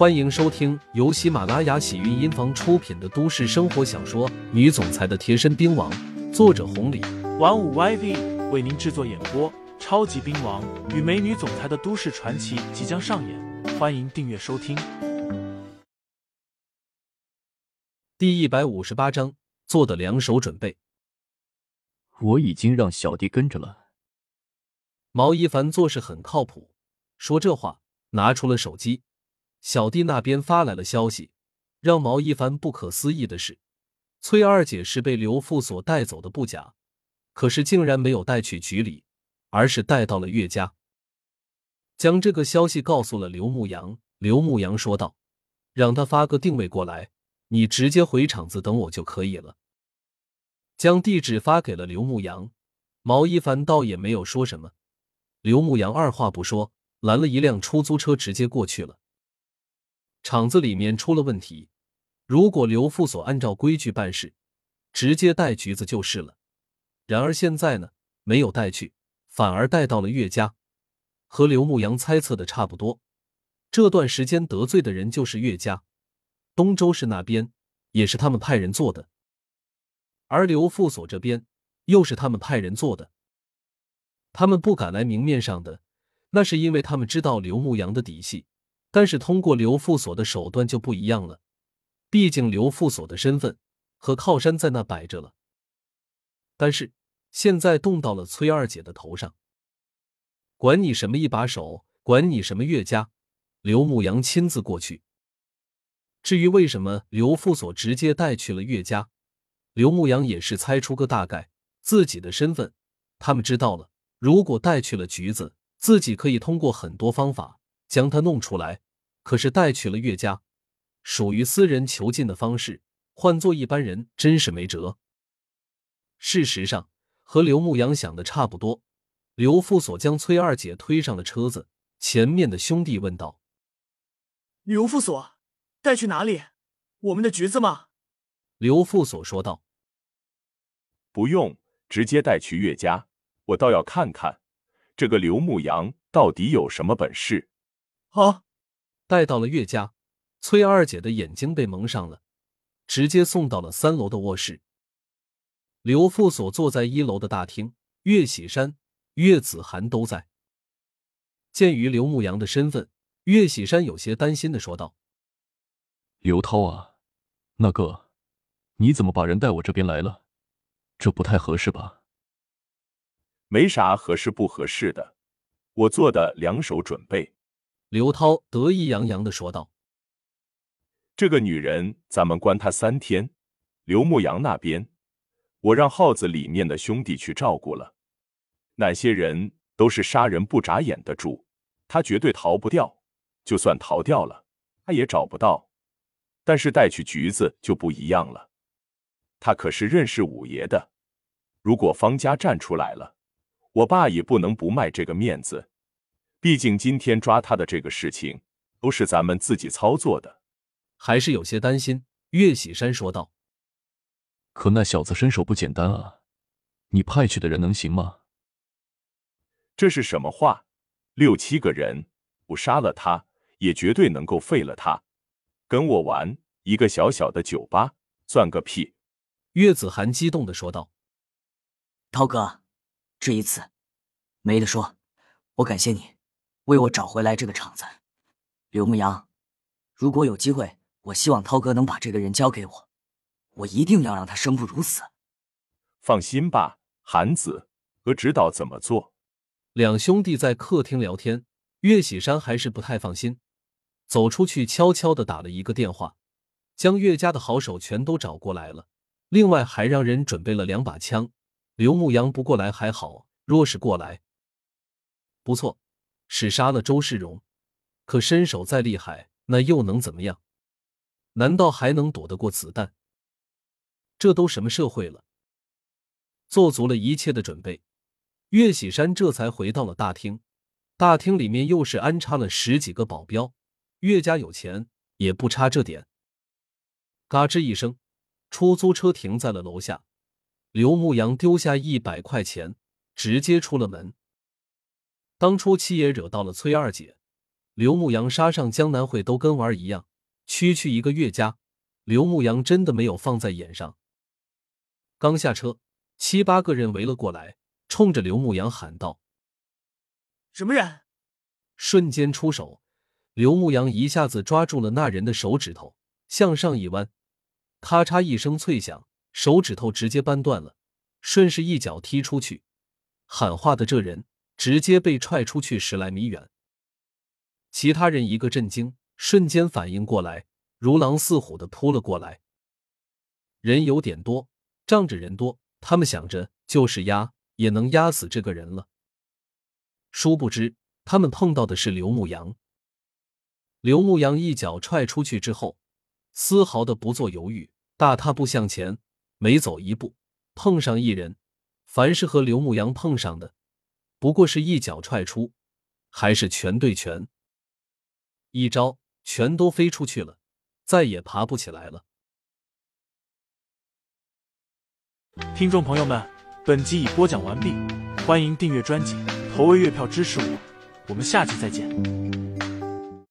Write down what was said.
欢迎收听由喜马拉雅喜韵音房出品的都市生活小说《女总裁的贴身兵王》，作者红礼，玩五 YV 为您制作演播。超级兵王与美女总裁的都市传奇即将上演，欢迎订阅收听。第一百五十八章，做的两手准备。我已经让小弟跟着了。毛一凡做事很靠谱，说这话，拿出了手机。小弟那边发来了消息，让毛一凡不可思议的是，崔二姐是被刘父所带走的不假，可是竟然没有带去局里，而是带到了岳家。将这个消息告诉了刘牧阳，刘牧阳说道：“让他发个定位过来，你直接回厂子等我就可以了。”将地址发给了刘牧阳，毛一凡倒也没有说什么。刘牧阳二话不说，拦了一辆出租车，直接过去了。厂子里面出了问题，如果刘副所按照规矩办事，直接带橘子就是了。然而现在呢，没有带去，反而带到了岳家，和刘牧阳猜测的差不多。这段时间得罪的人就是岳家，东周市那边也是他们派人做的，而刘副所这边又是他们派人做的。他们不敢来明面上的，那是因为他们知道刘牧阳的底细。但是通过刘副所的手段就不一样了，毕竟刘副所的身份和靠山在那摆着了。但是现在动到了崔二姐的头上，管你什么一把手，管你什么岳家，刘牧阳亲自过去。至于为什么刘副所直接带去了岳家，刘牧阳也是猜出个大概。自己的身份他们知道了，如果带去了橘子，自己可以通过很多方法。将他弄出来，可是带去了岳家，属于私人囚禁的方式，换做一般人真是没辙。事实上，和刘牧阳想的差不多。刘副所将崔二姐推上了车子，前面的兄弟问道：“刘副所，带去哪里？我们的橘子吗？”刘副所说道：“不用，直接带去岳家。我倒要看看，这个刘牧阳到底有什么本事。”好，带到了岳家，崔二姐的眼睛被蒙上了，直接送到了三楼的卧室。刘副所坐在一楼的大厅，岳喜山、岳子涵都在。鉴于刘牧阳的身份，岳喜山有些担心的说道：“刘涛啊，那个，你怎么把人带我这边来了？这不太合适吧？”没啥合适不合适的，我做的两手准备。刘涛得意洋洋的说道：“这个女人，咱们关她三天。刘牧阳那边，我让耗子里面的兄弟去照顾了。那些人都是杀人不眨眼的主，他绝对逃不掉。就算逃掉了，他也找不到。但是带去橘子就不一样了，他可是认识五爷的。如果方家站出来了，我爸也不能不卖这个面子。”毕竟今天抓他的这个事情都是咱们自己操作的，还是有些担心。岳喜山说道：“可那小子身手不简单啊，你派去的人能行吗？”这是什么话？六七个人不杀了他，也绝对能够废了他。跟我玩一个小小的酒吧，算个屁！岳子涵激动的说道：“涛哥，这一次没得说，我感谢你。”为我找回来这个厂子，刘牧阳，如果有机会，我希望涛哥能把这个人交给我，我一定要让他生不如死。放心吧，韩子，哥知道怎么做。两兄弟在客厅聊天，岳喜山还是不太放心，走出去悄悄的打了一个电话，将岳家的好手全都找过来了，另外还让人准备了两把枪。刘牧阳不过来还好，若是过来，不错。是杀了周世荣，可身手再厉害，那又能怎么样？难道还能躲得过子弹？这都什么社会了？做足了一切的准备，岳喜山这才回到了大厅。大厅里面又是安插了十几个保镖。岳家有钱，也不差这点。嘎吱一声，出租车停在了楼下。刘牧阳丢下一百块钱，直接出了门。当初七爷惹到了崔二姐，刘牧阳杀上江南会都跟玩一样，区区一个岳家，刘牧阳真的没有放在眼上。刚下车，七八个人围了过来，冲着刘牧阳喊道：“什么人？”瞬间出手，刘牧阳一下子抓住了那人的手指头，向上一弯，咔嚓一声脆响，手指头直接扳断了，顺势一脚踢出去。喊话的这人直接被踹出去十来米远。其他人一个震惊，瞬间反应过来，如狼似虎的扑了过来。人有点多，仗着人多，他们想着就是压也能压死这个人了。殊不知，他们碰到的是刘牧阳。刘牧阳一脚踹出去之后，丝毫的不做犹豫，大踏步向前，每走一步碰上一人，凡是和刘牧阳碰上的，不过是一脚踹出，还是拳对拳。一招全都飞出去了，再也爬不起来了。听众朋友们，本集已播讲完毕，欢迎订阅专辑，投喂月票支持我，我们下期再见。